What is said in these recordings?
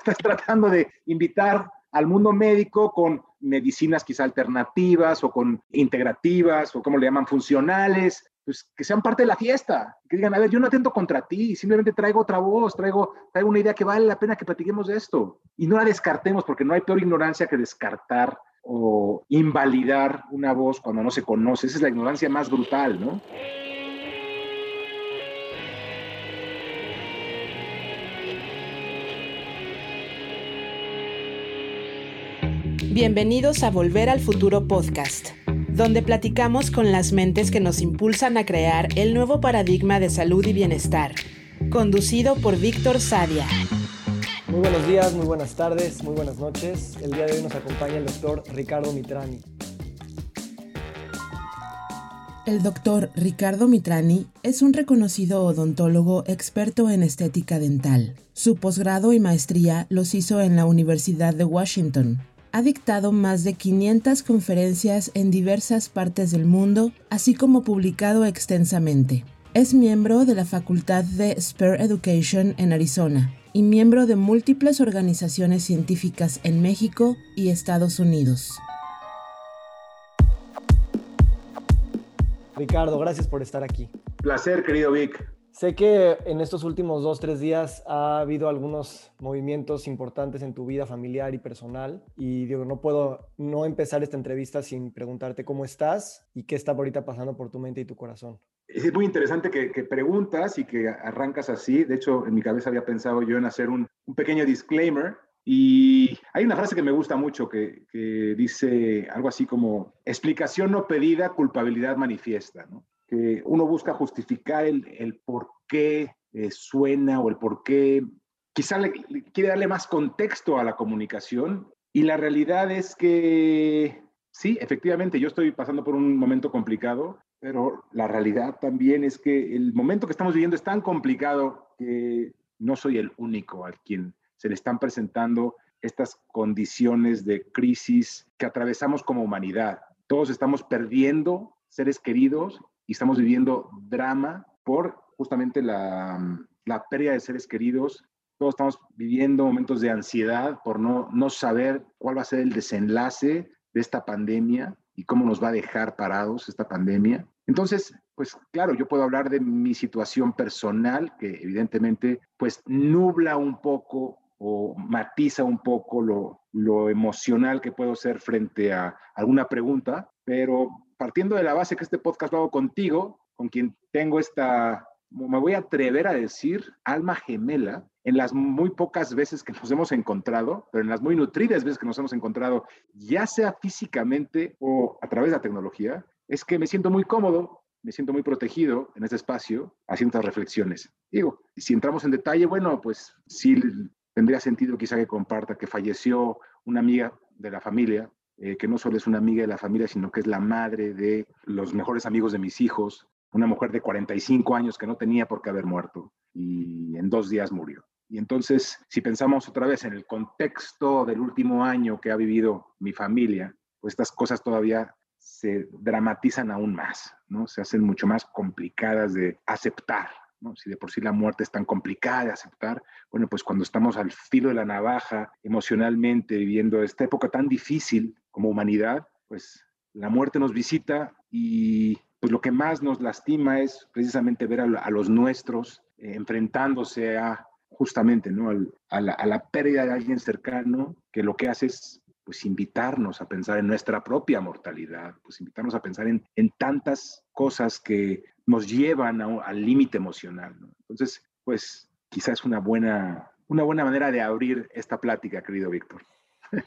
Estás tratando de invitar al mundo médico con medicinas quizá alternativas o con integrativas o como le llaman funcionales, pues que sean parte de la fiesta, que digan, a ver, yo no atento contra ti, simplemente traigo otra voz, traigo, traigo una idea que vale la pena que platiquemos de esto. Y no la descartemos, porque no hay peor ignorancia que descartar o invalidar una voz cuando no se conoce. Esa es la ignorancia más brutal, ¿no? Bienvenidos a Volver al Futuro Podcast, donde platicamos con las mentes que nos impulsan a crear el nuevo paradigma de salud y bienestar, conducido por Víctor Sadia. Muy buenos días, muy buenas tardes, muy buenas noches. El día de hoy nos acompaña el doctor Ricardo Mitrani. El doctor Ricardo Mitrani es un reconocido odontólogo experto en estética dental. Su posgrado y maestría los hizo en la Universidad de Washington, ha dictado más de 500 conferencias en diversas partes del mundo, así como publicado extensamente. Es miembro de la Facultad de Spare Education en Arizona y miembro de múltiples organizaciones científicas en México y Estados Unidos. Ricardo, gracias por estar aquí. Placer, querido Vic. Sé que en estos últimos dos, tres días ha habido algunos movimientos importantes en tu vida familiar y personal y digo, no puedo no empezar esta entrevista sin preguntarte cómo estás y qué está ahorita pasando por tu mente y tu corazón. Es muy interesante que, preguntas y que arrancas así. De hecho, en mi cabeza había pensado yo en hacer un, un pequeño disclaimer y hay una frase que me gusta mucho que, que, dice algo así como, explicación no pedida, culpabilidad manifiesta. ¿no? Que uno busca justificar el, el por qué eh, suena o el por qué, quizá le, quiere darle más contexto a la comunicación y la realidad es que sí, efectivamente, yo estoy pasando por un momento complicado, pero la realidad también es que el momento que estamos viviendo es tan complicado que no soy el único al quien se le están presentando estas condiciones de crisis que atravesamos como humanidad. Todos estamos perdiendo seres queridos y estamos viviendo drama por justamente la, la pérdida de seres queridos. Todos estamos viviendo momentos de ansiedad por no, no saber cuál va a ser el desenlace de esta pandemia y cómo nos va a dejar parados esta pandemia. Entonces, pues claro, yo puedo hablar de mi situación personal, que evidentemente pues nubla un poco o matiza un poco lo, lo emocional que puedo ser frente a alguna pregunta, pero partiendo de la base que este podcast lo hago contigo, con quien tengo esta, me voy a atrever a decir, alma gemela, en las muy pocas veces que nos hemos encontrado, pero en las muy nutridas veces que nos hemos encontrado, ya sea físicamente o a través de la tecnología, es que me siento muy cómodo, me siento muy protegido en este espacio haciendo estas reflexiones. Digo, si entramos en detalle, bueno, pues sí tendría sentido quizá que comparta que falleció una amiga de la familia eh, que no solo es una amiga de la familia, sino que es la madre de los mejores amigos de mis hijos, una mujer de 45 años que no tenía por qué haber muerto y en dos días murió. Y entonces, si pensamos otra vez en el contexto del último año que ha vivido mi familia, pues estas cosas todavía se dramatizan aún más, ¿no? Se hacen mucho más complicadas de aceptar, si de por sí la muerte es tan complicada de aceptar, bueno, pues cuando estamos al filo de la navaja emocionalmente viviendo esta época tan difícil como humanidad, pues la muerte nos visita y pues lo que más nos lastima es precisamente ver a, los nuestros eh, enfrentándose a justamente ¿no? a, la, a la pérdida de alguien cercano que lo que hace es pues invitarnos a pensar en nuestra propia mortalidad, pues invitarnos a pensar en, en tantas cosas que nos llevan al límite emocional. Entonces, pues quizás es una buena, una buena manera de abrir esta plática, querido Víctor.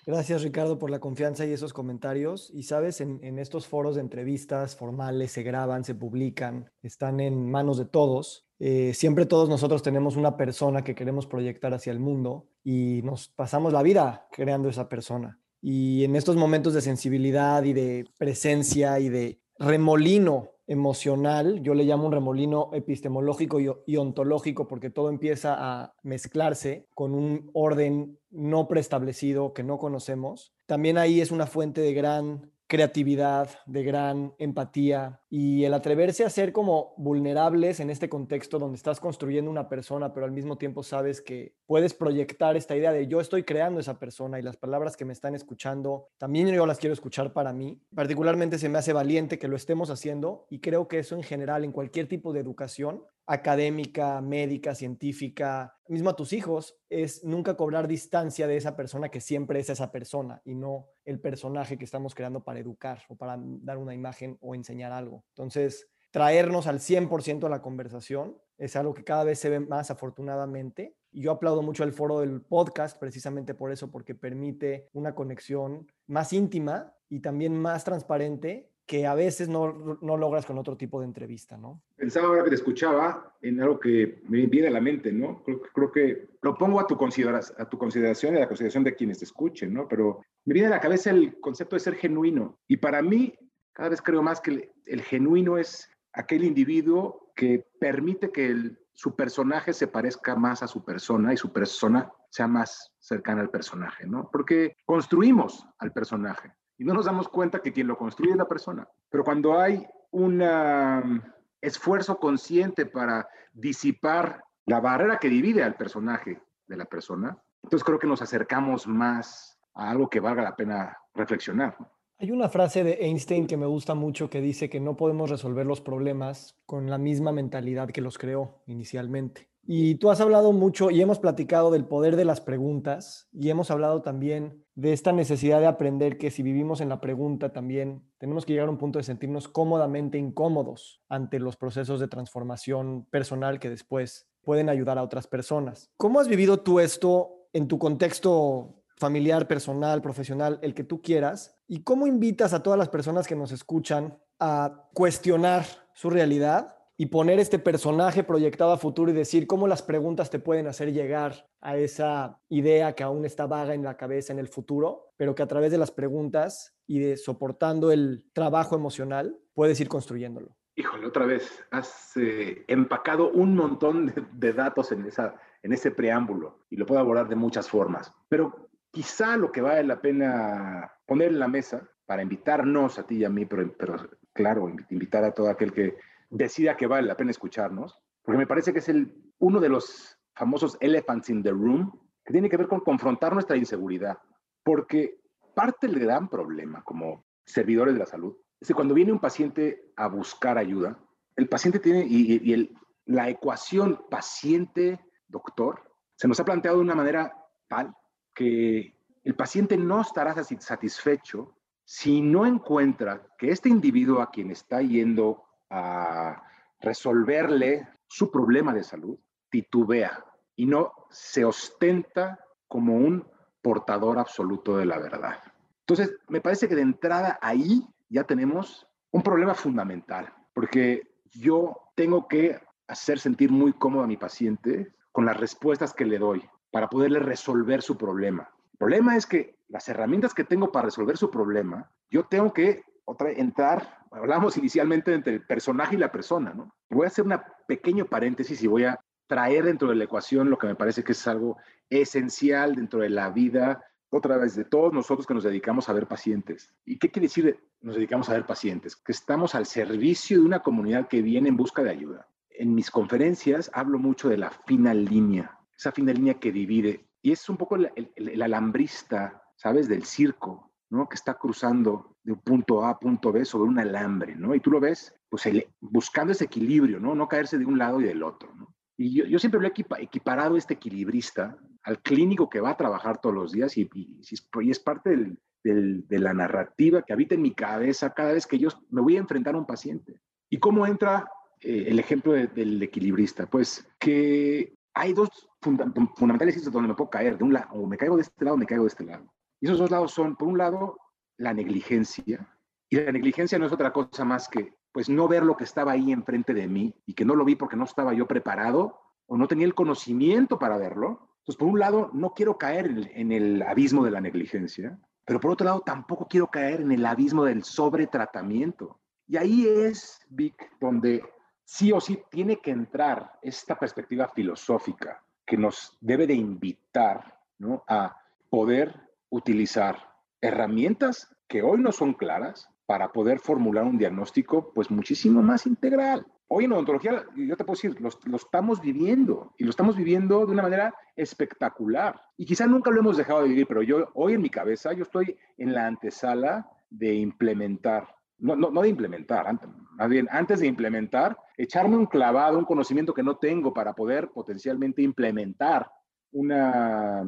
Gracias Ricardo por la confianza y esos comentarios. Y sabes, en, estos foros de entrevistas formales se graban, se publican, están en manos de todos. Eh, siempre todos nosotros tenemos una persona que queremos proyectar hacia el mundo y nos pasamos la vida creando esa persona. Y en estos momentos de sensibilidad y de presencia y de remolino emocional, yo le llamo un remolino epistemológico y, ontológico porque todo empieza a mezclarse con un orden no preestablecido que no conocemos. También ahí es una fuente de gran creatividad, de gran empatía y el atreverse a ser como vulnerables en este contexto donde estás construyendo una persona, pero al mismo tiempo sabes que puedes proyectar esta idea de yo estoy creando esa persona y las palabras que me están escuchando, también yo las quiero escuchar para mí. Particularmente se me hace valiente que lo estemos haciendo y creo que eso en general en cualquier tipo de educación académica, médica, científica, mismo a tus hijos, es nunca cobrar distancia de esa persona que siempre es esa persona y no el personaje que estamos creando para educar o para dar una imagen o enseñar algo. Entonces, traernos al 100% a la conversación es algo que cada vez se ve más afortunadamente. Yo aplaudo mucho el foro del podcast precisamente por eso, porque permite una conexión más íntima y también más transparente que a veces no, no, logras con otro tipo de entrevista, ¿no? Pensaba ahora que te escuchaba en algo que me viene a la mente, ¿no? Creo, que lo pongo a tu, a tu consideración y a la consideración de quienes te escuchen, ¿no? Pero me viene a la cabeza el concepto de ser genuino. Y para mí, cada vez creo más que el, genuino es aquel individuo que permite que su personaje se parezca más a su persona y su persona sea más cercana al personaje, ¿no? Porque construimos al personaje no nos damos cuenta que quien lo construye es la persona. Pero cuando hay un um, esfuerzo consciente para disipar la barrera que divide al personaje de la persona, entonces creo que nos acercamos más a algo que valga la pena reflexionar. Hay una frase de Einstein que me gusta mucho que dice que no podemos resolver los problemas con la misma mentalidad que los creó inicialmente. Y tú has hablado mucho y hemos platicado del poder de las preguntas y hemos hablado también de esta necesidad de aprender que si vivimos en la pregunta también tenemos que llegar a un punto de sentirnos cómodamente incómodos ante los procesos de transformación personal que después pueden ayudar a otras personas. ¿Cómo has vivido tú esto en tu contexto familiar, personal, profesional, el que tú quieras? ¿Y cómo invitas a todas las personas que nos escuchan a cuestionar su realidad y poner este personaje proyectado a futuro y decir cómo las preguntas te pueden hacer llegar a esa idea que aún está vaga en la cabeza en el futuro, pero que a través de las preguntas y de soportando el trabajo emocional puedes ir construyéndolo. Híjole, otra vez, has eh, empacado un montón de, datos en, esa, en ese preámbulo y lo puedo abordar de muchas formas, pero quizá lo que vale la pena poner en la mesa para invitarnos a ti y a mí, pero, pero claro, invitar a todo aquel que decida que vale la pena escucharnos, porque me parece que es el, uno de los famosos elephants in the room, que tiene que ver con confrontar nuestra inseguridad, porque parte del gran problema como servidores de la salud es que cuando viene un paciente a buscar ayuda, el paciente tiene, y, el, la ecuación paciente-doctor se nos ha planteado de una manera tal que el paciente no estará satisfecho si no encuentra que este individuo a quien está yendo a resolverle su problema de salud, titubea y no se ostenta como un portador absoluto de la verdad. Entonces, me parece que de entrada ahí ya tenemos un problema fundamental, porque yo tengo que hacer sentir muy cómodo a mi paciente con las respuestas que le doy para poderle resolver su problema. El problema es que las herramientas que tengo para resolver su problema, yo tengo que otra, entrar, hablamos inicialmente entre el personaje y la persona, ¿no? Voy a hacer un pequeño paréntesis y voy a traer dentro de la ecuación lo que me parece que es algo esencial dentro de la vida, otra vez, de todos nosotros que nos dedicamos a ver pacientes. ¿Y qué quiere decir nos dedicamos a ver pacientes? Que estamos al servicio de una comunidad que viene en busca de ayuda. En mis conferencias hablo mucho de la fina línea, esa fina línea que divide. Y es un poco el, el alambrista, ¿sabes? Del circo, ¿no? Que está cruzando de un punto A a punto B sobre un alambre, ¿no? Y tú lo ves, pues buscando ese equilibrio, ¿no? No caerse de un lado y del otro. Y yo, siempre lo he equiparado este equilibrista al clínico que va a trabajar todos los días y, y, es parte del, de la narrativa que habita en mi cabeza cada vez que yo me voy a enfrentar a un paciente. ¿Y cómo entra eh, el ejemplo del equilibrista? Pues que hay dos fundamentales donde me puedo caer, de un lado, o me caigo de este lado o me caigo de este lado. Y esos dos lados son, por un lado, la negligencia. Y la negligencia no es otra cosa más que, pues, no ver lo que estaba ahí enfrente de mí y que no lo vi porque no estaba yo preparado o no tenía el conocimiento para verlo. Entonces, por un lado, no quiero caer en el, abismo de la negligencia, pero por otro lado, tampoco quiero caer en el abismo del sobretratamiento. Y ahí es, Vic, donde sí o sí tiene que entrar esta perspectiva filosófica que nos debe de invitar ¿no? a poder utilizar herramientas que hoy no son claras para poder formular un diagnóstico pues muchísimo más integral. Hoy en odontología, yo te puedo decir, lo, lo, estamos viviendo y lo estamos viviendo de una manera espectacular. Y quizá nunca lo hemos dejado de vivir, pero yo hoy en mi cabeza, yo estoy en la antesala de implementar, no, no, no de implementar, más bien antes de implementar, echarme un clavado, un conocimiento que no tengo para poder potencialmente implementar una,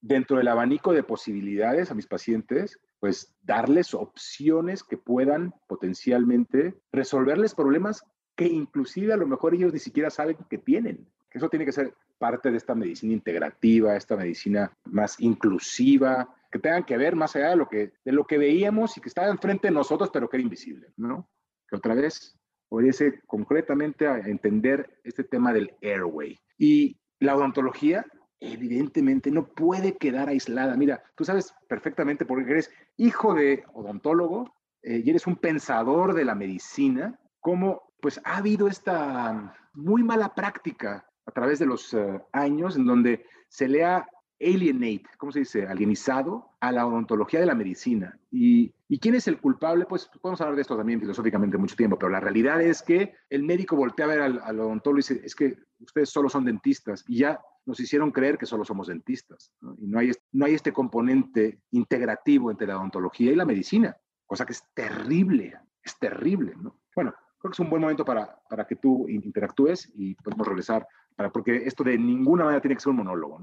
dentro del abanico de posibilidades a mis pacientes, pues darles opciones que puedan potencialmente resolverles problemas que inclusive a lo mejor ellos ni siquiera saben que tienen. Eso tiene que ser parte de esta medicina integrativa, esta medicina más inclusiva, que tengan que ver más allá de lo que, de lo que veíamos y que estaba enfrente de nosotros, pero que era invisible, ¿no? Que otra vez obedece concretamente a entender este tema del airway. Y la odontología evidentemente no puede quedar aislada. Mira, tú sabes perfectamente porque eres hijo de odontólogo eh, y eres un pensador de la medicina, cómo pues ha habido esta muy mala práctica a través de los uh, años en donde se le ha alienate, ¿cómo se dice? Alienizado a la odontología de la medicina. ¿Y, ¿Y quién es el culpable? Pues podemos hablar de esto también filosóficamente mucho tiempo, pero la realidad es que el médico voltea a ver al, al odontólogo y dice, es que ustedes solo son dentistas y ya nos hicieron creer que solo somos dentistas. Y no hay, no hay este componente integrativo entre la odontología y la medicina, cosa que es terrible, es terrible. ¿no? Bueno, creo que es un buen momento para, para que tú interactúes y podemos regresar, para, porque esto de ninguna manera tiene que ser un monólogo.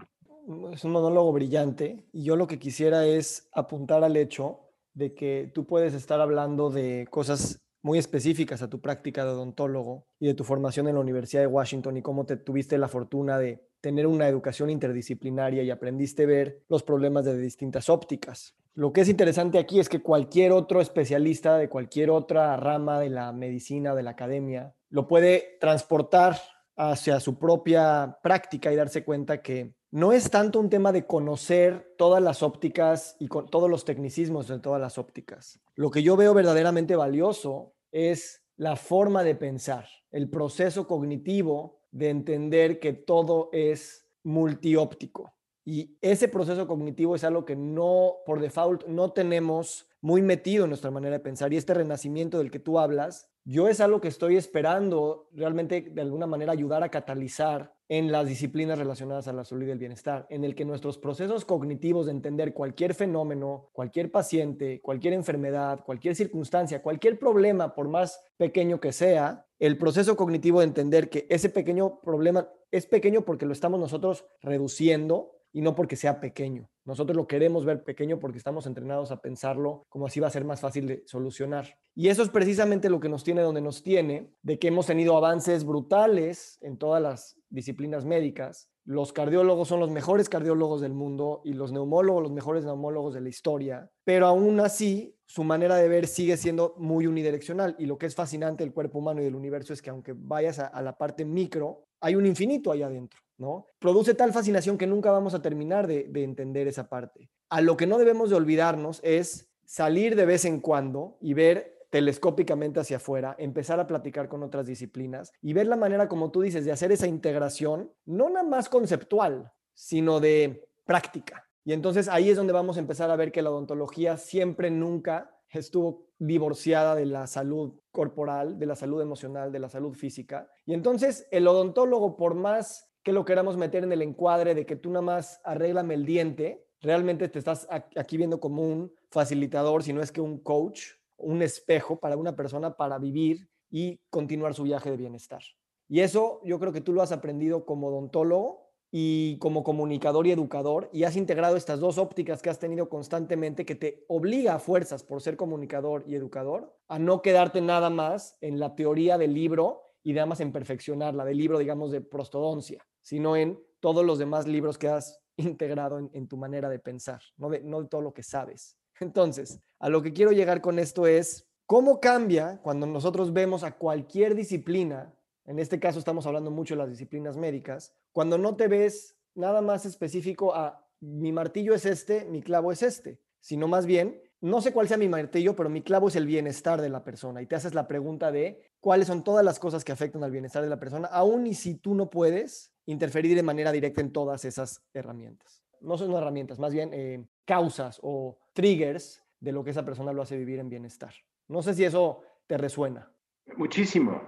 Es un monólogo brillante y yo lo que quisiera es apuntar al hecho de que tú puedes estar hablando de cosas muy específicas a tu práctica de odontólogo y de tu formación en la Universidad de Washington y cómo te tuviste la fortuna de tener una educación interdisciplinaria y aprendiste a ver los problemas de distintas ópticas. Lo que es interesante aquí es que cualquier otro especialista de cualquier otra rama de la medicina, de la academia, lo puede transportar hacia su propia práctica y darse cuenta que no es tanto un tema de conocer todas las ópticas y todos los tecnicismos de todas las ópticas. Lo que yo veo verdaderamente valioso es la forma de pensar, el proceso cognitivo de entender que todo es multióptico. Y ese proceso cognitivo es algo que no, por default, no tenemos muy metido en nuestra manera de pensar. Y este renacimiento del que tú hablas, yo es algo que estoy esperando realmente de alguna manera ayudar a catalizar en las disciplinas relacionadas a la salud y el bienestar, en el que nuestros procesos cognitivos de entender cualquier fenómeno, cualquier paciente, cualquier enfermedad, cualquier circunstancia, cualquier problema, por más pequeño que sea, el proceso cognitivo de entender que ese pequeño problema es pequeño porque lo estamos nosotros reduciendo y no porque sea pequeño. Nosotros lo queremos ver pequeño porque estamos entrenados a pensarlo como así va a ser más fácil de solucionar. Y eso es precisamente lo que nos tiene donde nos tiene, de que hemos tenido avances brutales en todas las disciplinas médicas. Los cardiólogos son los mejores cardiólogos del mundo y los neumólogos los mejores neumólogos de la historia, pero aún así su manera de ver sigue siendo muy unidireccional y lo que es fascinante del cuerpo humano y del universo es que aunque vayas a, a la parte micro, hay un infinito ahí adentro. ¿No? Produce tal fascinación que nunca vamos a terminar de, de, entender esa parte. A lo que no debemos de olvidarnos es salir de vez en cuando y ver telescópicamente hacia afuera, empezar a platicar con otras disciplinas y ver la manera, como tú dices, de hacer esa integración, no nada más conceptual, sino de práctica. Y entonces ahí es donde vamos a empezar a ver que la odontología siempre, nunca estuvo divorciada de la salud corporal, de la salud emocional, de la salud física. Y entonces el odontólogo, por más que lo queramos meter en el encuadre de que tú nada más arréglame el diente, realmente te estás aquí viendo como un facilitador, si no es que un coach, un espejo para una persona para vivir y continuar su viaje de bienestar. Y eso yo creo que tú lo has aprendido como odontólogo y como comunicador y educador y has integrado estas dos ópticas que has tenido constantemente que te obliga a fuerzas por ser comunicador y educador a no quedarte nada más en la teoría del libro y nada más en perfeccionarla, del libro, digamos, de prostodoncia sino en todos los demás libros que has integrado en, tu manera de pensar, no de, no todo lo que sabes. Entonces, a lo que quiero llegar con esto es, ¿cómo cambia cuando nosotros vemos a cualquier disciplina, en este caso estamos hablando mucho de las disciplinas médicas, cuando no te ves nada más específico a mi martillo es este, mi clavo es este, sino más bien, no sé cuál sea mi martillo, pero mi clavo es el bienestar de la persona y te haces la pregunta de cuáles son todas las cosas que afectan al bienestar de la persona, aun y si tú no puedes interferir de manera directa en todas esas herramientas. No son herramientas, más bien eh, causas o triggers de lo que esa persona lo hace vivir en bienestar. No sé si eso te resuena. Muchísimo,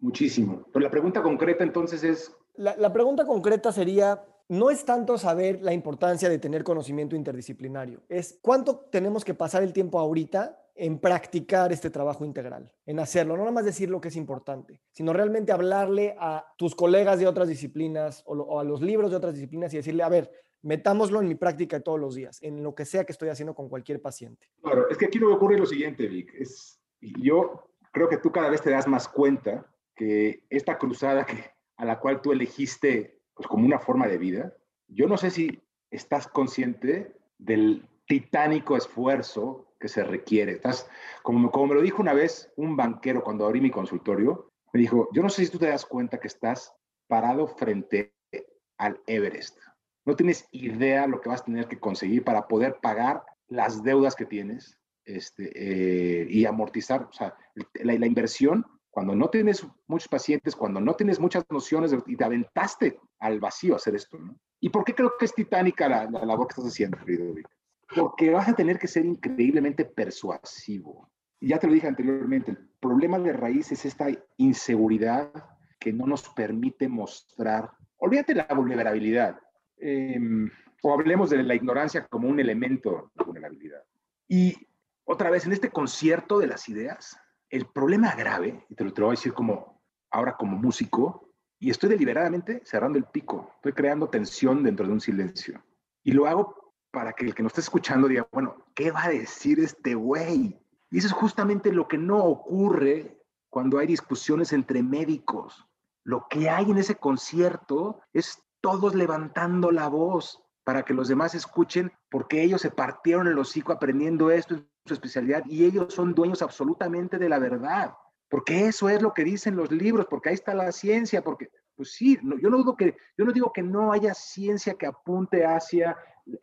muchísimo. Pero la pregunta concreta entonces es... La, la pregunta concreta sería, no es tanto saber la importancia de tener conocimiento interdisciplinario, es cuánto tenemos que pasar el tiempo ahorita en practicar este trabajo integral, en hacerlo, no nada más decir lo que es importante, sino realmente hablarle a tus colegas de otras disciplinas o, a los libros de otras disciplinas y decirle, a ver, metámoslo en mi práctica todos los días, en lo que sea que estoy haciendo con cualquier paciente. Claro, es que aquí lo que ocurre lo siguiente, Vic, yo creo que tú cada vez te das más cuenta que esta cruzada que, a la cual tú elegiste pues, como una forma de vida, yo no sé si estás consciente del titánico esfuerzo que se requiere. Estás, como, como me lo dijo una vez un banquero cuando abrí mi consultorio, me dijo, yo no sé si tú te das cuenta que estás parado frente al Everest. No tienes idea lo que vas a tener que conseguir para poder pagar las deudas que tienes este, eh, y amortizar. O sea, la, la, inversión, cuando no tienes muchos pacientes, cuando no tienes muchas nociones y te aventaste al vacío a hacer esto. ¿no? ¿Y por qué creo que es titánica la, la labor que estás haciendo, Fridovic? Porque vas a tener que ser increíblemente persuasivo. Ya te lo dije anteriormente, el problema de raíz es esta inseguridad que no nos permite mostrar, olvídate la vulnerabilidad, eh, o hablemos de la ignorancia como un elemento de vulnerabilidad. Y otra vez, en este concierto de las ideas, el problema grave, y te lo, te voy a decir como ahora como músico, y estoy deliberadamente cerrando el pico, estoy creando tensión dentro de un silencio. Y lo hago para que el que nos esté escuchando diga, bueno, ¿qué va a decir este güey? Y eso es justamente lo que no ocurre cuando hay discusiones entre médicos. Lo que hay en ese concierto es todos levantando la voz para que los demás escuchen, porque ellos se partieron el hocico aprendiendo esto en su especialidad y ellos son dueños absolutamente de la verdad. Porque eso es lo que dicen los libros, porque ahí está la ciencia, porque, pues sí, no, yo no que, yo no digo que no haya ciencia que apunte hacia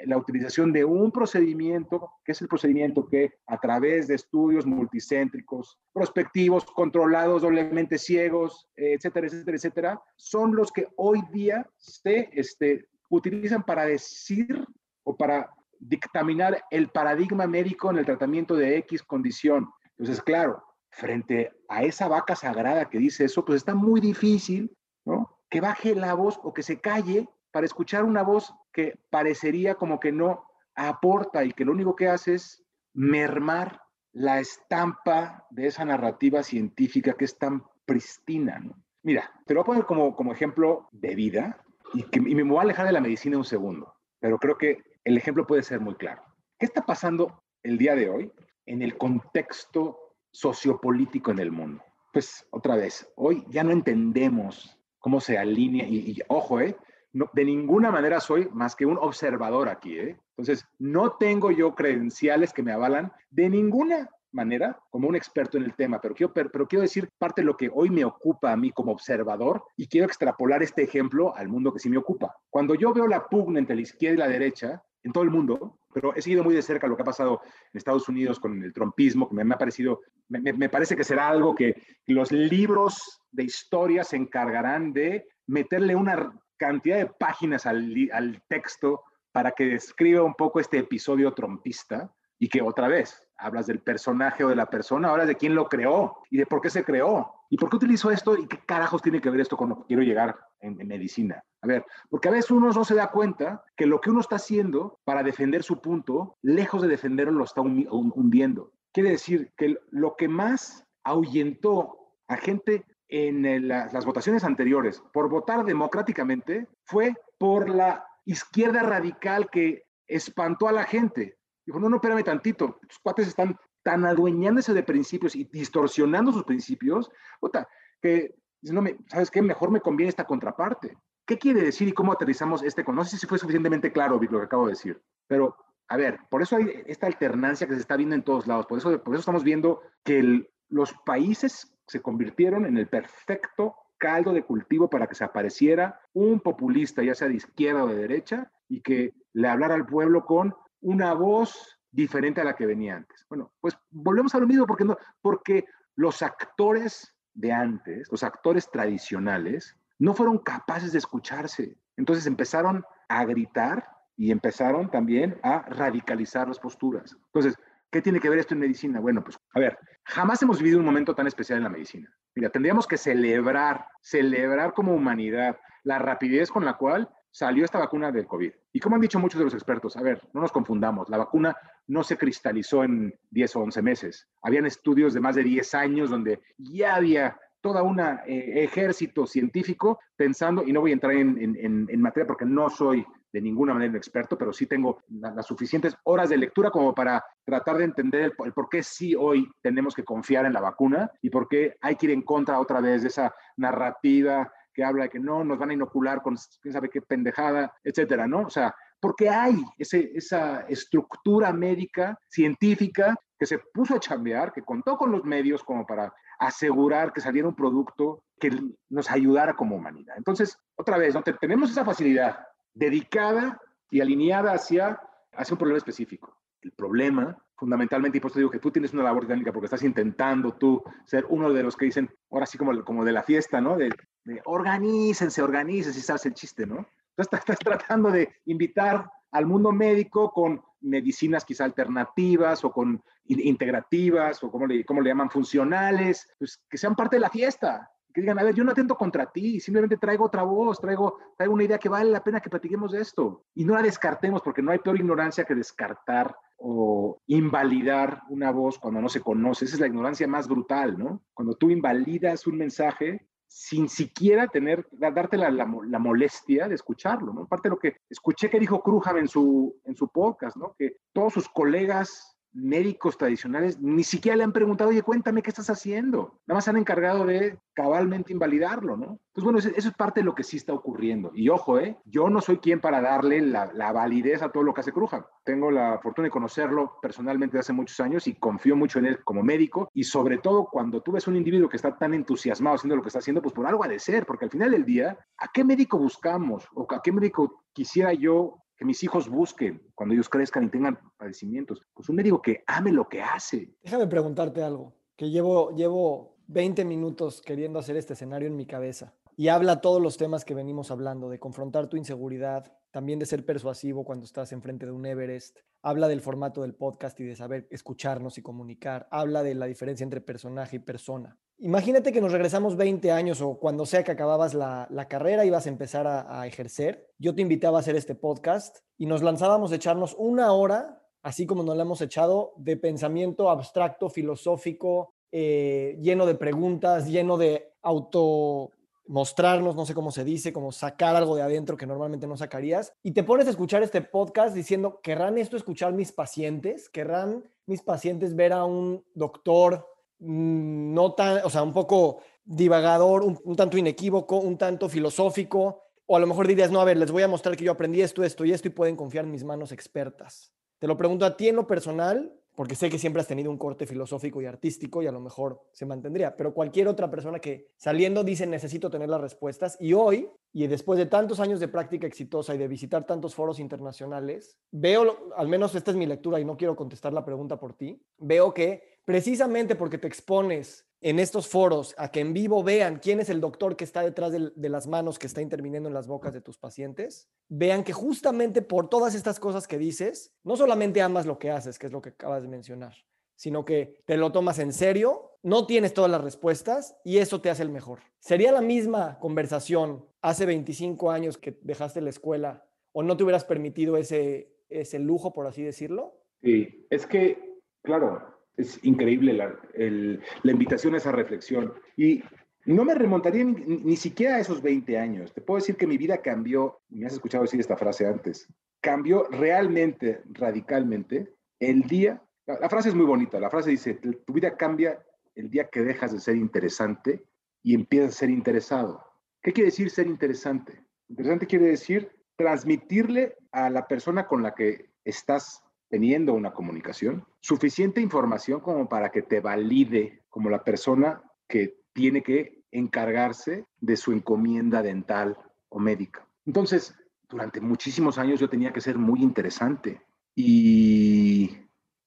la utilización de un procedimiento, que es el procedimiento que a través de estudios multicéntricos, prospectivos, controlados, doblemente ciegos, etcétera, etcétera, etcétera, son los que hoy día se este, utilizan para decir o para dictaminar el paradigma médico en el tratamiento de X condición. Entonces, claro, frente a esa vaca sagrada que dice eso, pues está muy difícil, ¿no? Que baje la voz o que se calle para escuchar una voz que parecería como que no aporta y que lo único que hace es mermar la estampa de esa narrativa científica que es tan pristina. Mira, te lo voy a poner como, como ejemplo de vida y, que, me voy a alejar de la medicina un segundo, pero creo que el ejemplo puede ser muy claro. ¿Qué está pasando el día de hoy en el contexto sociopolítico en el mundo? Pues otra vez, hoy ya no entendemos cómo se alinea, y, y ojo, eh, de ninguna manera soy más que un observador aquí. ¿eh? Entonces, no tengo yo credenciales que me avalan de ninguna manera como un experto en el tema, pero quiero, pero quiero decir parte de lo que hoy me ocupa a mí como observador y quiero extrapolar este ejemplo al mundo que sí me ocupa. Cuando yo veo la pugna entre la izquierda y la derecha, en todo el mundo, pero he seguido muy de cerca lo que ha pasado en Estados Unidos con el trompismo, que me, me ha parecido, me, me, parece que será algo que los libros de historia se encargarán de meterle una cantidad de páginas al, al texto para que describa un poco este episodio trompista y que otra vez hablas del personaje o de la persona, ahora de quién lo creó y de por qué se creó y por qué utilizó esto y qué carajos tiene que ver esto con lo que quiero llegar en, en, medicina. A ver, porque a veces uno no se da cuenta que lo que uno está haciendo para defender su punto, lejos de defenderlo, lo está hundiendo. Quiere decir que lo que más ahuyentó a gente en las, las votaciones anteriores por votar democráticamente fue por la izquierda radical que espantó a la gente. Dijo, no, no, espérame tantito, tus cuates están tan adueñándose de principios y distorsionando sus principios, puta, que no me, ¿sabes qué? Mejor me conviene esta contraparte. ¿Qué quiere decir y cómo aterrizamos este? No sé si fue suficientemente claro lo que acabo de decir, pero a ver, por eso hay esta alternancia que se está viendo en todos lados, por eso, por eso estamos viendo que el, los países se convirtieron en el perfecto caldo de cultivo para que se apareciera un populista, ya sea de izquierda o de derecha, y que le hablara al pueblo con una voz diferente a la que venía antes. Bueno, pues volvemos a lo mismo porque, no, porque los actores de antes, los actores tradicionales, no fueron capaces de escucharse. Entonces empezaron a gritar y empezaron también a radicalizar las posturas. Entonces, ¿Qué tiene que ver esto en medicina? Bueno, pues a ver, jamás hemos vivido un momento tan especial en la medicina. Mira, tendríamos que celebrar, celebrar como humanidad la rapidez con la cual salió esta vacuna del COVID. Y como han dicho muchos de los expertos, a ver, no nos confundamos, la vacuna no se cristalizó en 10 o 11 meses. Habían estudios de más de 10 años donde ya había toda un eh, ejército científico pensando, y no voy a entrar en, materia porque no soy de ninguna manera un experto, pero sí tengo las suficientes horas de lectura como para tratar de entender el, el, por qué sí hoy tenemos que confiar en la vacuna y por qué hay que ir en contra otra vez de esa narrativa que habla de que no, nos van a inocular con quién sabe qué pendejada, etcétera, ¿no? O sea, porque hay ese, esa estructura médica, científica, que se puso a chambear, que contó con los medios como para asegurar que saliera un producto que nos ayudara como humanidad. Entonces, otra vez, ¿no? tenemos esa facilidad dedicada y alineada hacia, hacia un problema específico. El problema, fundamentalmente, y por eso digo que tú tienes una labor técnica porque estás intentando tú ser uno de los que dicen, ahora sí como, como de la fiesta, ¿no? De, de organícense, organícense, si sabes el chiste, ¿no? Entonces estás tratando de invitar al mundo médico con medicinas quizá alternativas o con integrativas o como le, como le llaman, funcionales, pues que sean parte de la fiesta. Que digan, a ver, yo no atento contra ti, simplemente traigo otra voz, traigo, traigo una idea que vale la pena que platiquemos de esto. Y no la descartemos, porque no hay peor ignorancia que descartar o invalidar una voz cuando no se conoce. Esa es la ignorancia más brutal, ¿no? Cuando tú invalidas un mensaje sin siquiera tener, darte la, la, molestia de escucharlo, ¿no? Aparte de lo que escuché que dijo Krujam en su, en su podcast, ¿no? Que todos sus colegas médicos tradicionales ni siquiera le han preguntado, oye, cuéntame qué estás haciendo. Nada más se han encargado de cabalmente invalidarlo, ¿no? Pues bueno, eso, es parte de lo que sí está ocurriendo. Y ojo, ¿eh? Yo no soy quien para darle la, validez a todo lo que hace Cruja. Tengo la fortuna de conocerlo personalmente hace muchos años y confío mucho en él como médico. Y sobre todo cuando tú ves un individuo que está tan entusiasmado haciendo lo que está haciendo, pues por algo ha de ser, porque al final del día, ¿a qué médico buscamos? ¿O a qué médico quisiera yo que mis hijos busquen cuando ellos crezcan y tengan padecimientos. Pues un médico que ame lo que hace. Déjame preguntarte algo, que llevo, llevo 20 minutos queriendo hacer este escenario en mi cabeza. Y habla todos los temas que venimos hablando, de confrontar tu inseguridad, también de ser persuasivo cuando estás enfrente de un Everest. Habla del formato del podcast y de saber escucharnos y comunicar. Habla de la diferencia entre personaje y persona. Imagínate que nos regresamos 20 años o cuando sea que acababas la, carrera y vas a empezar a, ejercer. Yo te invitaba a hacer este podcast y nos lanzábamos a echarnos una hora, así como nos la hemos echado, de pensamiento abstracto, filosófico, eh, lleno de preguntas, lleno de auto mostrarnos, no sé cómo se dice, como sacar algo de adentro que normalmente no sacarías, y te pones a escuchar este podcast diciendo, ¿querrán esto escuchar mis pacientes? ¿Querrán mis pacientes ver a un doctor no tan, o sea, un poco divagador, un, tanto inequívoco, un tanto filosófico, o a lo mejor dirías, no, a ver, les voy a mostrar que yo aprendí esto, esto y esto y pueden confiar en mis manos expertas. Te lo pregunto a ti en lo personal, porque sé que siempre has tenido un corte filosófico y artístico y a lo mejor se mantendría, pero cualquier otra persona que saliendo dice necesito tener las respuestas y hoy, y después de tantos años de práctica exitosa y de visitar tantos foros internacionales, veo, al menos esta es mi lectura y no quiero contestar la pregunta por ti, veo que precisamente porque te expones en estos foros a que en vivo vean quién es el doctor que está detrás de, las manos que está interviniendo en las bocas de tus pacientes, vean que justamente por todas estas cosas que dices, no solamente amas lo que haces, que es lo que acabas de mencionar, sino que te lo tomas en serio, no tienes todas las respuestas y eso te hace el mejor. ¿Sería la misma conversación hace 25 años que dejaste la escuela o no te hubieras permitido ese, ese lujo, por así decirlo? Sí, es que, claro, es increíble la, la, invitación a esa reflexión. Y no me remontaría ni, siquiera a esos 20 años. Te puedo decir que mi vida cambió, me has escuchado decir esta frase antes, cambió realmente, radicalmente, el día, la, frase es muy bonita, la frase dice, tu vida cambia el día que dejas de ser interesante y empiezas a ser interesado. ¿Qué quiere decir ser interesante? Interesante quiere decir transmitirle a la persona con la que estás teniendo una comunicación, suficiente información como para que te valide como la persona que tiene que encargarse de su encomienda dental o médica. Entonces, durante muchísimos años yo tenía que ser muy interesante y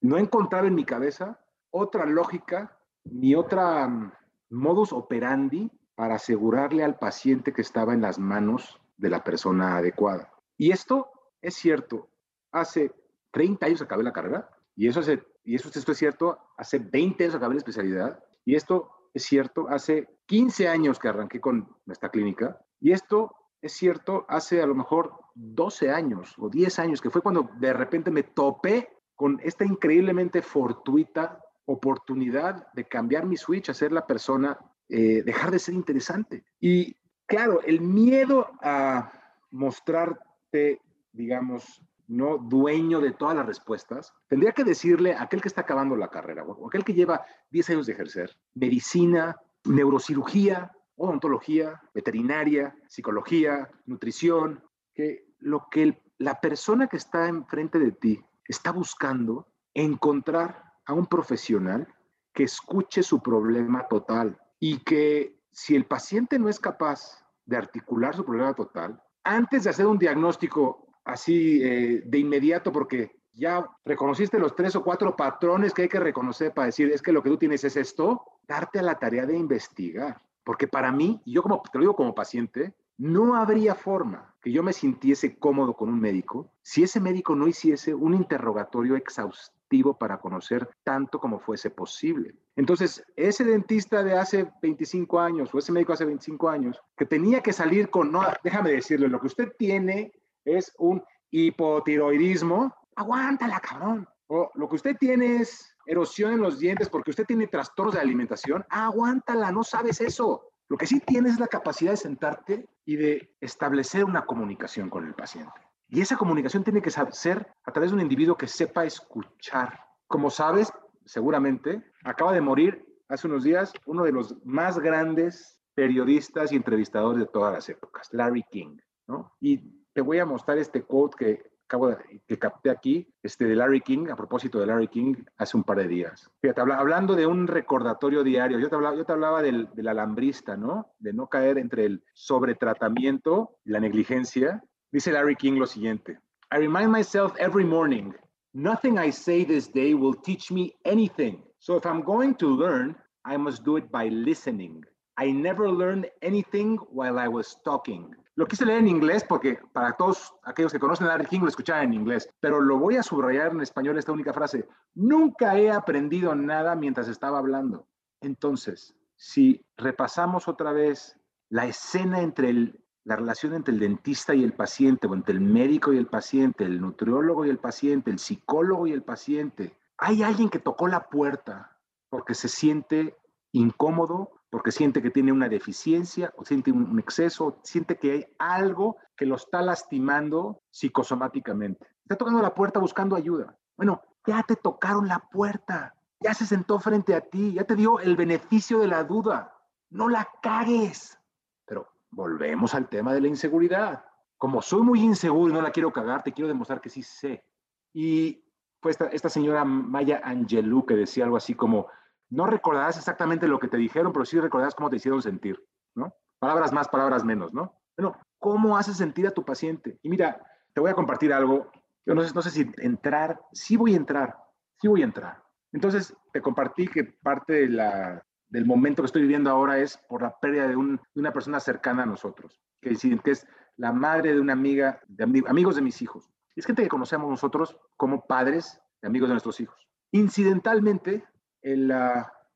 no encontraba en mi cabeza otra lógica ni otra mm, modus operandi para asegurarle al paciente que estaba en las manos de la persona adecuada. Y esto es cierto, hace 30 años acabé la carrera Y eso, es, y eso esto es cierto, hace 20 años acabé la especialidad. Y esto es cierto, hace 15 años que arranqué con nuestra clínica. Y esto es cierto, hace a lo mejor 12 años o 10 años, que fue cuando de repente me topé con esta increíblemente fortuita oportunidad de cambiar mi switch, hacer la persona, eh, dejar de ser interesante. Y claro, el miedo a mostrarte, digamos, no dueño de todas las respuestas, tendría que decirle a aquel que está acabando la carrera o aquel que lleva 10 años de ejercer, medicina, neurocirugía, odontología, veterinaria, psicología, nutrición, que lo que la persona que está enfrente de ti está buscando encontrar a un profesional que escuche su problema total y que si el paciente no es capaz de articular su problema total, antes de hacer un diagnóstico así eh, de inmediato, porque ya reconociste los tres o cuatro patrones que hay que reconocer para decir, es que lo que tú tienes es esto, darte a la tarea de investigar. Porque para mí, yo como te lo digo como paciente, no habría forma que yo me sintiese cómodo con un médico si ese médico no hiciese un interrogatorio exhaustivo para conocer tanto como fuese posible. Entonces, ese dentista de hace 25 años o ese médico hace 25 años que tenía que salir con, no, déjame decirle, lo que usted tiene es un hipotiroidismo, aguántala, cabrón. O lo que usted tiene es erosión en los dientes porque usted tiene trastornos de alimentación, aguántala, no sabes eso. Lo que sí tienes es la capacidad de sentarte y de establecer una comunicación con el paciente. Y esa comunicación tiene que ser a través de un individuo que sepa escuchar. Como sabes, seguramente, acaba de morir hace unos días uno de los más grandes periodistas y entrevistadores de todas las épocas, Larry King. ¿no? Y te voy a mostrar este quote que acabo de, que capté aquí, este de Larry King, a propósito de Larry King, hace un par de días. Fíjate, hablando de un recordatorio diario, yo te hablaba, yo te hablaba del, del alambrista, ¿no? De no caer entre el sobretratamiento y la negligencia. Dice Larry King lo siguiente, I remind myself every morning, nothing I say this day will teach me anything. So if I'm going to learn, I must do it by listening. I never learned anything while I was talking. Lo quise leer en inglés porque para todos aquellos que conocen a Larry King lo escuchaban en inglés, pero lo voy a subrayar en español esta única frase. Nunca he aprendido nada mientras estaba hablando. Entonces, si repasamos otra vez la escena entre la relación entre el dentista y el paciente, o entre el médico y el paciente, el nutriólogo y el paciente, el psicólogo y el paciente, hay alguien que tocó la puerta porque se siente incómodo porque siente que tiene una deficiencia o siente un exceso, siente que hay algo que lo está lastimando psicosomáticamente. Está tocando la puerta buscando ayuda. Bueno, ya te tocaron la puerta, ya se sentó frente a ti, ya te dio el beneficio de la duda. No la cagues. Pero volvemos al tema de la inseguridad. Como soy muy inseguro y no la quiero cagar, te quiero demostrar que sí sé. Y fue esta, esta señora Maya Angelou que decía algo así como, no recordarás exactamente lo que te dijeron, pero sí recordarás cómo te hicieron sentir, ¿no? Palabras más, palabras menos, ¿no? Bueno, ¿cómo haces sentir a tu paciente? Y mira, te voy a compartir algo. Yo no sé, si entrar, sí voy a entrar, sí voy a entrar. Entonces, te compartí que parte de la, del momento que estoy viviendo ahora es por la pérdida de, un, de una persona cercana a nosotros, que, que es la madre de una amiga, de amigos de mis hijos. Es gente que conocemos nosotros como padres de amigos de nuestros hijos. Incidentalmente, el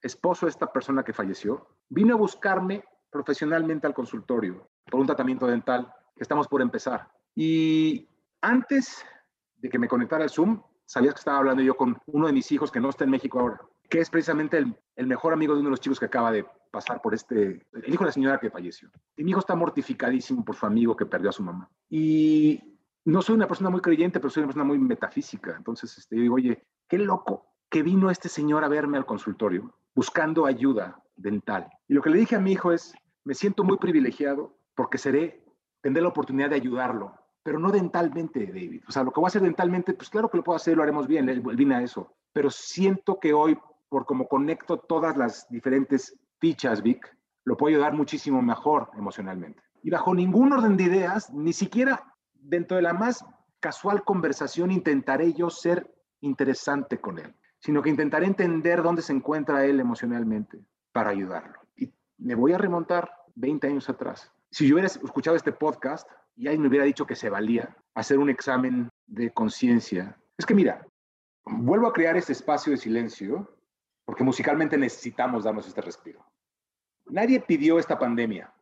esposo de esta persona que falleció vino a buscarme profesionalmente al consultorio por un tratamiento dental que estamos por empezar. Y antes de que me conectara al Zoom, sabías que estaba hablando yo con uno de mis hijos que no está en México ahora, que es precisamente el, el mejor amigo de uno de los chicos que acaba de pasar por este, el hijo de la señora que falleció. Y mi hijo está mortificadísimo por su amigo que perdió a su mamá. Y no soy una persona muy creyente, pero soy una persona muy metafísica. Entonces, este, yo digo, oye, qué loco que vino este señor a verme al consultorio buscando ayuda dental. Y lo que le dije a mi hijo es, me siento muy privilegiado porque seré, tendré la oportunidad de ayudarlo, pero no dentalmente, David. O sea, lo que voy a hacer dentalmente, pues claro que lo puedo hacer, lo haremos bien, él vine a eso. Pero siento que hoy, por como conecto todas las diferentes fichas, Vic, lo puedo ayudar muchísimo mejor emocionalmente. Y bajo ningún orden de ideas, ni siquiera dentro de la más casual conversación, intentaré yo ser interesante con él sino que intentaré entender dónde se encuentra él emocionalmente para ayudarlo. Y me voy a remontar 20 años atrás. Si yo hubiera escuchado este podcast y alguien me hubiera dicho que se valía hacer un examen de conciencia, es que mira, vuelvo a crear este espacio de silencio porque musicalmente necesitamos darnos este respiro. Nadie pidió esta pandemia.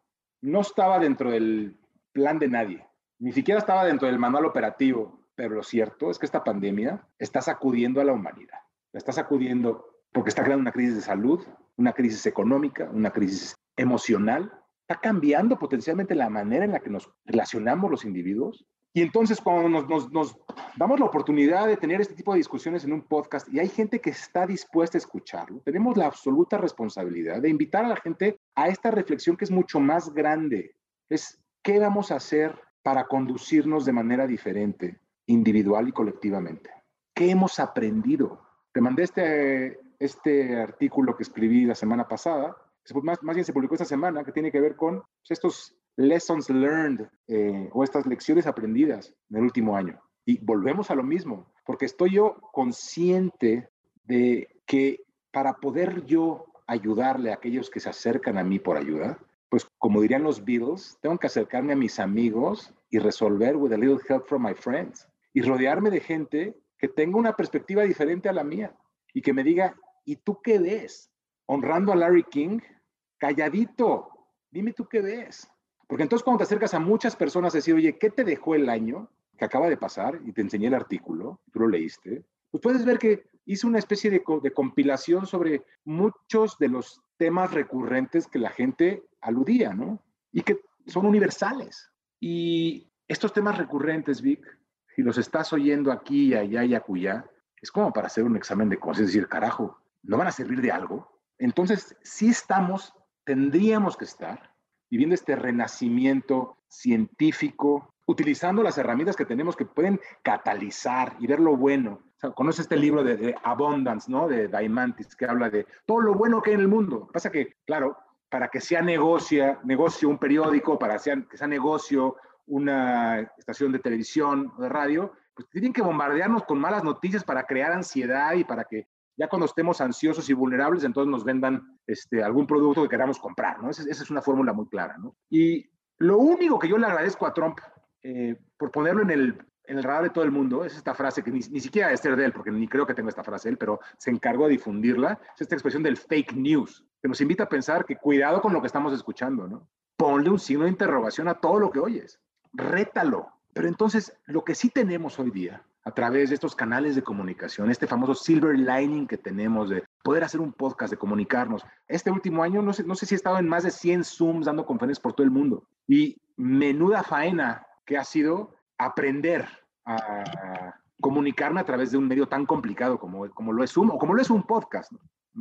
No estaba dentro del plan de nadie. Ni siquiera estaba dentro del manual operativo. Pero lo cierto es que esta pandemia está sacudiendo a la humanidad. La está sacudiendo porque está creando una crisis de salud, una crisis económica, una crisis emocional. Está cambiando potencialmente la manera en la que nos relacionamos los individuos. Y entonces cuando nos, nos, damos la oportunidad de tener este tipo de discusiones en un podcast y hay gente que está dispuesta a escucharlo, tenemos la absoluta responsabilidad de invitar a la gente a esta reflexión que es mucho más grande. Es qué vamos a hacer para conducirnos de manera diferente, individual y colectivamente. ¿Qué hemos aprendido? Te mandé este, este artículo que escribí la semana pasada, más, más bien se publicó esta semana, que tiene que ver con pues, estos lessons learned eh, o estas lecciones aprendidas en el último año. Y volvemos a lo mismo, porque estoy yo consciente de que para poder yo ayudarle a aquellos que se acercan a mí por ayuda, pues como dirían los Beatles, tengo que acercarme a mis amigos y resolver with a little help from my friends y rodearme de gente que tenga una perspectiva diferente a la mía y que me diga, ¿y tú qué ves? Honrando a Larry King, calladito, dime tú qué ves. Porque entonces cuando te acercas a muchas personas a decir, oye, ¿qué te dejó el año que acaba de pasar? Y te enseñé el artículo, tú lo leíste, pues puedes ver que hice una especie de, de compilación sobre muchos de los temas recurrentes que la gente aludía, ¿no? Y que son universales. Y estos temas recurrentes, Vic, si los estás oyendo aquí, allá y acullá, es como para hacer un examen de cosas, es decir, carajo, ¿no van a servir de algo? Entonces, si estamos, tendríamos que estar viviendo este renacimiento científico, utilizando las herramientas que tenemos que pueden catalizar y ver lo bueno. O conoce este libro de, Abundance, ¿no? De Diamantis, que habla de todo lo bueno que hay en el mundo. Pasa que, claro, para que sea negocio, negocio un periódico, para que sea negocio una estación de televisión o de radio, pues tienen que bombardearnos con malas noticias para crear ansiedad y para que ya cuando estemos ansiosos y vulnerables, entonces nos vendan este, algún producto que queramos comprar, ¿no? Esa, es una fórmula muy clara, ¿no? Y lo único que yo le agradezco a Trump eh, por ponerlo en el, en el radar de todo el mundo es esta frase que ni, ni, siquiera es ser de él, porque ni creo que tenga esta frase él, pero se encargó de difundirla, es esta expresión del fake news, que nos invita a pensar que cuidado con lo que estamos escuchando, ¿no? Ponle un signo de interrogación a todo lo que oyes rétalo. Pero entonces, lo que sí tenemos hoy día, a través de estos canales de comunicación, este famoso silver lining que tenemos de poder hacer un podcast, de comunicarnos. Este último año, no sé, no sé si he estado en más de 100 Zooms dando conferencias por todo el mundo. Y menuda faena que ha sido aprender a comunicarme a través de un medio tan complicado como, como lo es Zoom o como lo es un podcast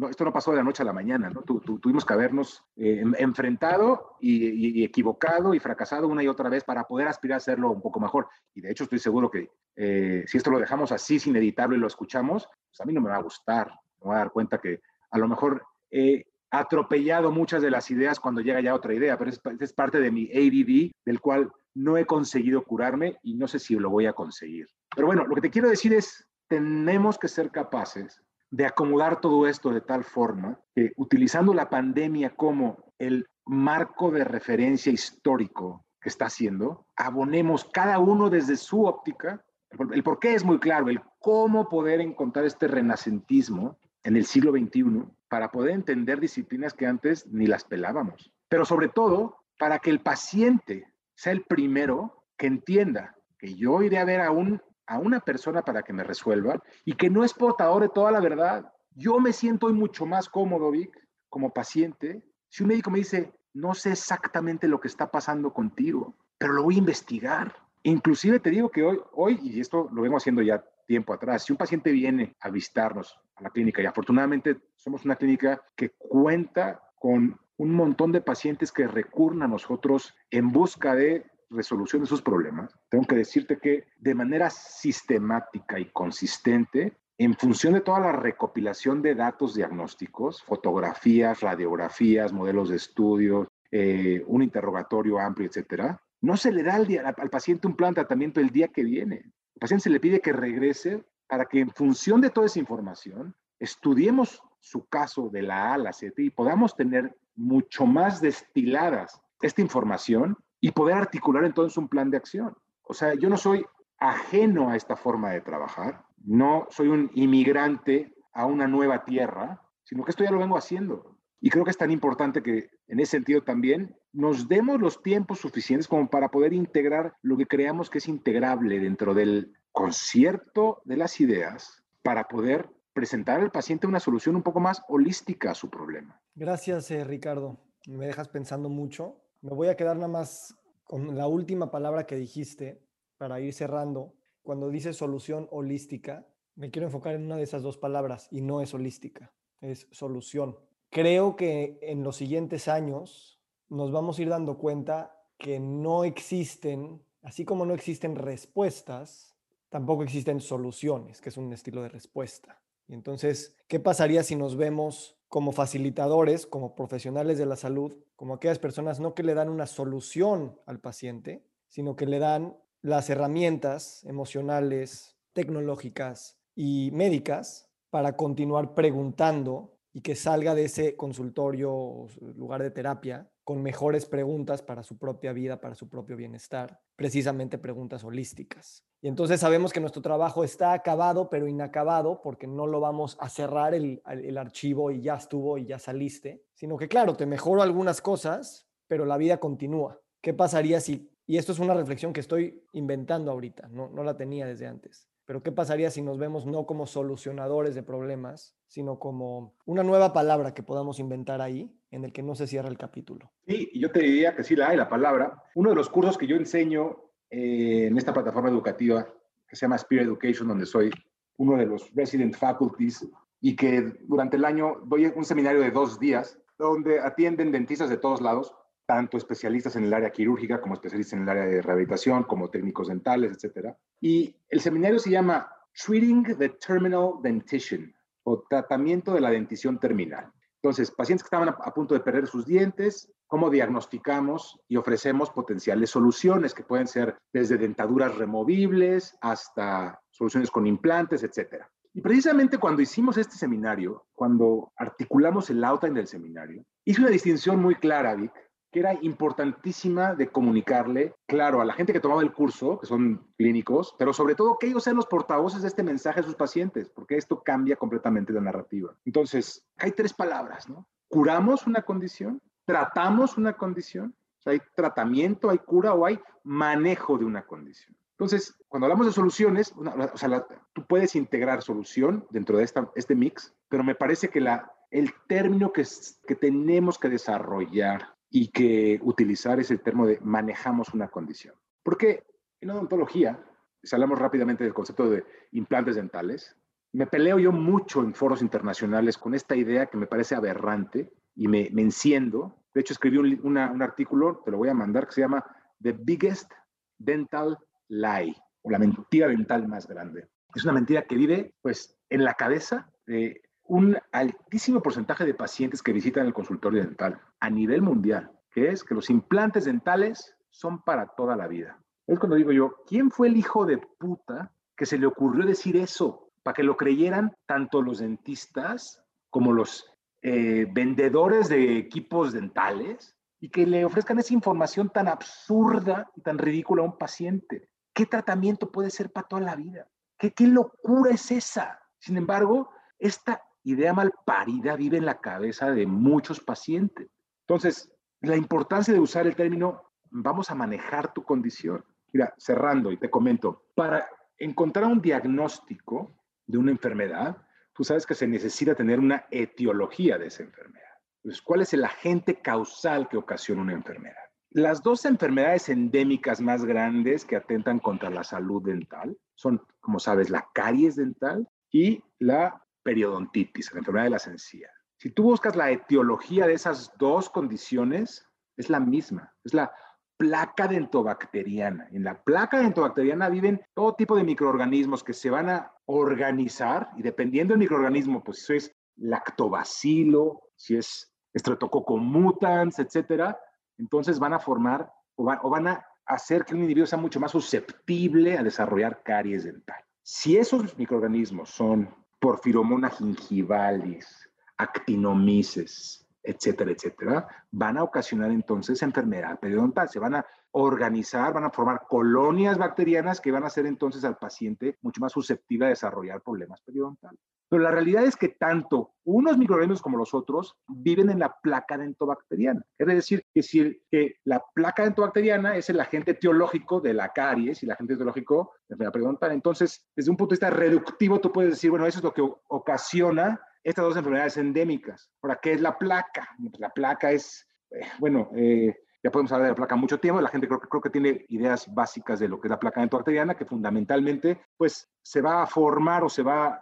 esto no pasó de la noche a la mañana, ¿no? tuvimos que habernos eh, enfrentado y, equivocado y fracasado una y otra vez para poder aspirar a hacerlo un poco mejor. Y de hecho estoy seguro que eh, si esto lo dejamos así, sin editarlo y lo escuchamos, pues a mí no me va a gustar. Me voy a dar cuenta que a lo mejor he atropellado muchas de las ideas cuando llega ya otra idea, pero es, es parte de mi ADD, del cual no he conseguido curarme y no sé si lo voy a conseguir. Pero bueno, lo que te quiero decir es, tenemos que ser capaces de acomodar todo esto de tal forma que utilizando la pandemia como el marco de referencia histórico que está haciendo, abonemos cada uno desde su óptica. El por qué es muy claro, el cómo poder encontrar este renacentismo en el siglo XXI para poder entender disciplinas que antes ni las pelábamos. Pero sobre todo, para que el paciente sea el primero que entienda que yo iré a ver a un a una persona para que me resuelva y que no es portador de toda la verdad. Yo me siento hoy mucho más cómodo, Vic, como paciente, si un médico me dice, no sé exactamente lo que está pasando contigo, pero lo voy a investigar. Inclusive te digo que hoy, hoy, y esto lo vengo haciendo ya tiempo atrás, si un paciente viene a visitarnos a la clínica, y afortunadamente somos una clínica que cuenta con un montón de pacientes que recurren a nosotros en busca de resolución de sus problemas, tengo que decirte que de manera sistemática y consistente, en función de toda la recopilación de datos diagnósticos, fotografías, radiografías, modelos de estudio, eh, un interrogatorio amplio, etcétera, no se le da al, al paciente un plan de tratamiento el día que viene. Al paciente se le pide que regrese para que en función de toda esa información estudiemos su caso de la A a la Z y podamos tener mucho más destiladas esta información y poder articular entonces un plan de acción. O sea, yo no soy ajeno a esta forma de trabajar. no soy un inmigrante a una nueva tierra, sino que esto ya lo vengo haciendo. Y creo que es tan importante que en ese sentido también nos demos los tiempos suficientes como para poder integrar lo que creamos que es integrable dentro del concierto de las ideas para poder presentar al paciente una solución un poco más holística a su problema. Gracias, eh, Ricardo. Me dejas pensando mucho. Me voy a quedar nada más con la última palabra que dijiste para ir cerrando. Cuando dices solución holística, me quiero enfocar en una de esas dos palabras y no es holística, es solución. Creo que en los siguientes años nos vamos a ir dando cuenta que no existen, así como no existen respuestas, tampoco existen soluciones, que es un estilo de respuesta. Y entonces, ¿qué pasaría si nos vemos como facilitadores, como profesionales de la salud, como aquellas personas no que le dan una solución al paciente, sino que le dan las herramientas emocionales, tecnológicas y médicas para continuar preguntando y que salga de ese consultorio o lugar de terapia con mejores preguntas para su propia vida, para su propio bienestar, precisamente preguntas holísticas. Y entonces sabemos que nuestro trabajo está acabado, pero inacabado, porque no lo vamos a cerrar el, el archivo y ya estuvo y ya saliste, sino que claro, te mejoro algunas cosas, pero la vida continúa. ¿Qué pasaría si, y esto es una reflexión que estoy inventando ahorita, no, no la tenía desde antes, pero ¿qué pasaría si nos vemos no como solucionadores de problemas, sino como una nueva palabra que podamos inventar ahí, en el que no se cierra el capítulo? Sí, yo te diría que sí la hay, la palabra. Uno de los cursos que yo enseño eh, en esta plataforma educativa, que se llama Spirit Education, donde soy uno de los resident faculties, y que durante el año doy un seminario de dos días, donde atienden dentistas de todos lados, tanto especialistas en el área quirúrgica como especialistas en el área de rehabilitación, como técnicos dentales, etc. Y el seminario se llama Treating the Terminal Dentition o Tratamiento de la Dentición Terminal. Entonces, pacientes que estaban a, punto de perder sus dientes, cómo diagnosticamos y ofrecemos potenciales soluciones que pueden ser desde dentaduras removibles hasta soluciones con implantes, etc. Y precisamente cuando hicimos este seminario, cuando articulamos el outline del seminario, hice una distinción muy clara, Vic, que era importantísima de comunicarle, claro, a la gente que tomaba el curso, que son clínicos, pero sobre todo que ellos sean los portavoces de este mensaje a sus pacientes, porque esto cambia completamente la narrativa. Entonces, hay tres palabras, ¿no? Curamos una condición, tratamos una condición, o sea, hay tratamiento, hay cura o hay manejo de una condición. Entonces, cuando hablamos de soluciones, o sea, tú puedes integrar solución dentro de esta, este mix, pero me parece que la, el término que, que tenemos que desarrollar y que utilizar ese término de manejamos una condición. Porque en odontología, si hablamos rápidamente del concepto de implantes dentales, me peleo yo mucho en foros internacionales con esta idea que me parece aberrante y me, enciendo. De hecho, escribí un, un artículo, te lo voy a mandar, que se llama The Biggest Dental Lie, o la mentira dental más grande. Es una mentira que vive, pues, en la cabeza de un altísimo porcentaje de pacientes que visitan el consultorio dental a nivel mundial, que es que los implantes dentales son para toda la vida. Es cuando digo yo, ¿quién fue el hijo de puta que se le ocurrió decir eso? Para que lo creyeran tanto los dentistas como los eh, vendedores de equipos dentales y que le ofrezcan esa información tan absurda y tan ridícula a un paciente. ¿Qué tratamiento puede ser para toda la vida? ¿Qué, qué locura es esa? Sin embargo, esta idea mal parida vive en la cabeza de muchos pacientes. Entonces, la importancia de usar el término vamos a manejar tu condición. Mira, cerrando y te comento, para encontrar un diagnóstico de una enfermedad, tú sabes que se necesita tener una etiología de esa enfermedad. Entonces, ¿cuál es el agente causal que ocasiona una enfermedad? Las dos enfermedades endémicas más grandes que atentan contra la salud dental son, como sabes, la caries dental y la periodontitis, la enfermedad de las encías. Si tú buscas la etiología de esas dos condiciones, es la misma, es la placa dentobacteriana. En la placa dentobacteriana viven todo tipo de microorganismos que se van a organizar y dependiendo del microorganismo, pues si es lactobacilo, si es Streptococcus mutans, etcétera, entonces van a formar o, o van a hacer que un individuo sea mucho más susceptible a desarrollar caries dental. Si esos microorganismos son Porphyromonas gingivalis, actinomices, etcétera, etcétera, van a ocasionar entonces enfermedad periodontal. Se van a organizar, van a formar colonias bacterianas que van a hacer entonces al paciente mucho más susceptible a desarrollar problemas periodontales. Pero la realidad es que tanto unos microorganismos como los otros viven en la placa dentobacteriana. Es decir, que si la placa dentobacteriana es el agente teológico de la caries y el agente teológico de la periodontal. Entonces, desde un punto de vista reductivo, tú puedes decir, bueno, eso es lo que ocasiona estas dos enfermedades endémicas. Ahora, ¿qué es la placa? Pues la placa es, eh, bueno, eh, ya podemos hablar de la placa mucho tiempo, la gente creo, creo que tiene ideas básicas de lo que es la placa dentobacteriana, que fundamentalmente, pues, se va a formar o se va,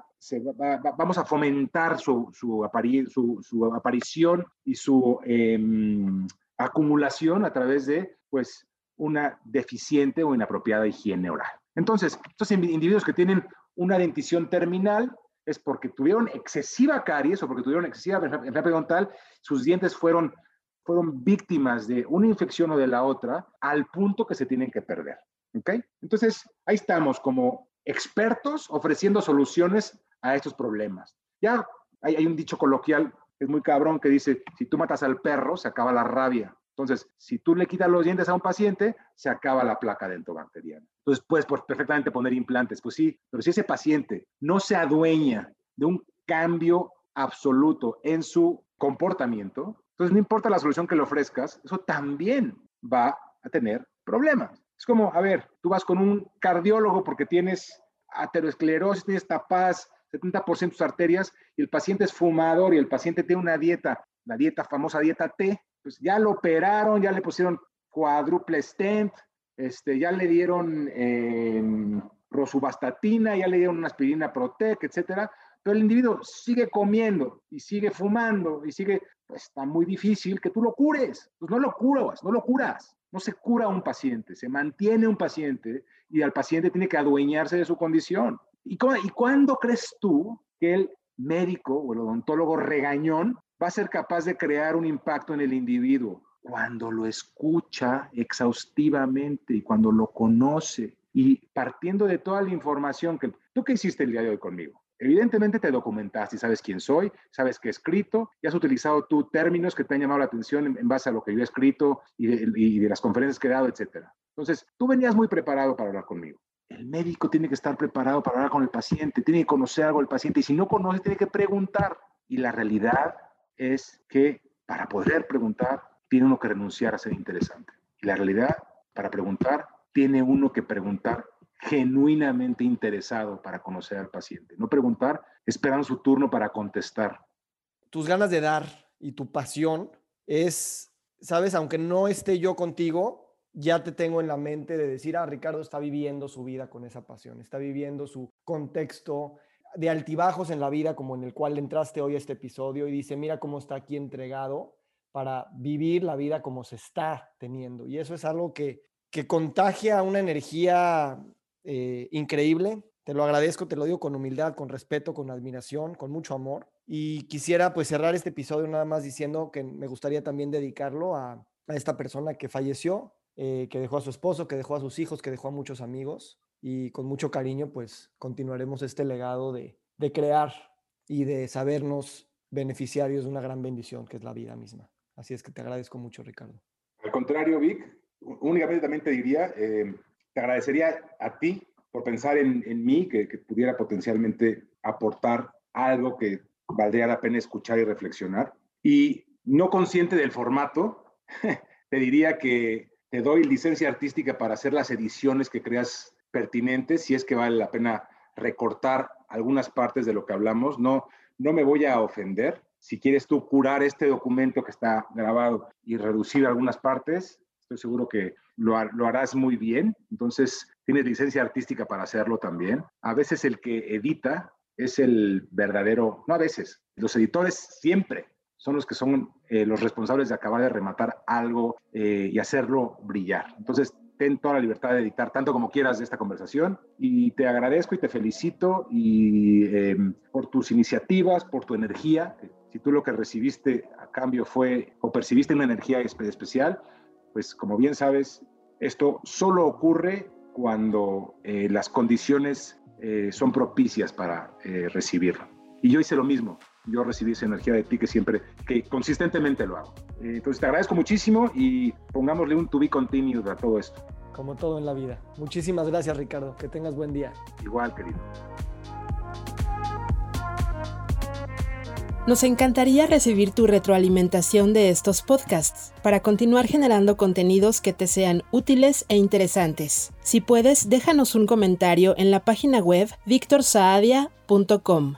vamos a fomentar su, su, su, aparición y su em, acumulación a través de, pues, una deficiente o inapropiada higiene oral. Entonces, estos individuos que tienen una dentición terminal es porque tuvieron excesiva caries o porque tuvieron excesiva enfermedad periodontal, sus dientes fueron, fueron víctimas de una infección o de la otra al punto que se tienen que perder. ¿Ok? Entonces, ahí estamos como expertos ofreciendo soluciones a estos problemas. Ya hay, un dicho coloquial, es muy cabrón, que dice, si tú matas al perro, se acaba la rabia. Entonces, si tú le quitas los dientes a un paciente, se acaba la placa dentobacteriana. Entonces, puedes perfectamente poner implantes, pues sí, pero si ese paciente no se adueña de un cambio absoluto en su comportamiento, entonces no importa la solución que le ofrezcas, eso también va a tener problemas. Es como, a ver, tú vas con un cardiólogo porque tienes aterosclerosis, tienes tapadas 70% de tus arterias y el paciente es fumador y el paciente tiene una dieta, la dieta famosa dieta T, pues ya lo operaron, ya le pusieron cuádruple stent, este, ya le dieron eh, rosuvastatina, ya le dieron una aspirina Protec, etcétera, pero el individuo sigue comiendo y sigue fumando y sigue, pues está muy difícil que tú lo cures, pues no lo curas, no lo curas, no se cura un paciente, se mantiene un paciente y al paciente tiene que adueñarse de su condición. ¿Y, ¿Y cuándo crees tú que el médico o el odontólogo regañón va a ser capaz de crear un impacto en el individuo cuando lo escucha exhaustivamente y cuando lo conoce y partiendo de toda la información que tú que hiciste el día de hoy conmigo. Evidentemente te documentaste sabes quién soy, sabes qué he escrito y has utilizado tú términos que te han llamado la atención en, base a lo que yo he escrito y de, y de las conferencias que he dado, etc. Entonces, tú venías muy preparado para hablar conmigo. El médico tiene que estar preparado para hablar con el paciente, tiene que conocer algo del paciente y si no conoce, tiene que preguntar. Y la realidad es que para poder preguntar, tiene uno que renunciar a ser interesante. Y la realidad, para preguntar, tiene uno que preguntar genuinamente interesado para conocer al paciente. No preguntar esperando su turno para contestar. Tus ganas de dar y tu pasión es, sabes, aunque no esté yo contigo, ya te tengo en la mente de decir, ah, Ricardo está viviendo su vida con esa pasión, está viviendo su contexto, de altibajos en la vida como en el cual entraste hoy a este episodio y dice, mira cómo está aquí entregado para vivir la vida como se está teniendo. Y eso es algo que, que contagia una energía eh, increíble. Te lo agradezco, te lo digo con humildad, con respeto, con admiración, con mucho amor. Y quisiera pues cerrar este episodio nada más diciendo que me gustaría también dedicarlo a, esta persona que falleció, eh, que dejó a su esposo, que dejó a sus hijos, que dejó a muchos amigos y con mucho cariño pues continuaremos este legado de, crear y de sabernos beneficiarios de una gran bendición que es la vida misma. Así es que te agradezco mucho, Ricardo. Al contrario, Vic, únicamente también te diría, eh, te agradecería a ti por pensar en, mí, que, que, pudiera potencialmente aportar algo que valdría la pena escuchar y reflexionar. Y no consciente del formato, te diría que te doy licencia artística para hacer las ediciones que creas pertinentes, si es que vale la pena recortar algunas partes de lo que hablamos. No, no me voy a ofender. Si quieres tú curar este documento que está grabado y reducir algunas partes, estoy seguro que lo, lo harás muy bien. Entonces, tienes licencia artística para hacerlo también. A veces el que edita es el verdadero, no a veces, los editores siempre son los que son eh, los responsables de acabar de rematar algo eh, y hacerlo brillar. Entonces, ten toda la libertad de editar tanto como quieras de esta conversación y te agradezco y te felicito y, em, por tus iniciativas, por tu energía. Si tú lo que recibiste a cambio fue o percibiste una energía especial, pues como bien sabes, esto solo ocurre cuando eh, las condiciones son propicias para recibirlo. Y yo hice lo mismo. Yo recibir esa energía de ti que siempre, que consistentemente lo hago. Eh, entonces te agradezco muchísimo y pongámosle un to be continued a todo esto. Como todo en la vida. Muchísimas gracias Ricardo, que tengas buen día. Igual, querido. Nos encantaría recibir tu retroalimentación de estos podcasts para continuar generando contenidos que te sean útiles e interesantes. Si puedes, déjanos un comentario en la página web victorsaadia.com.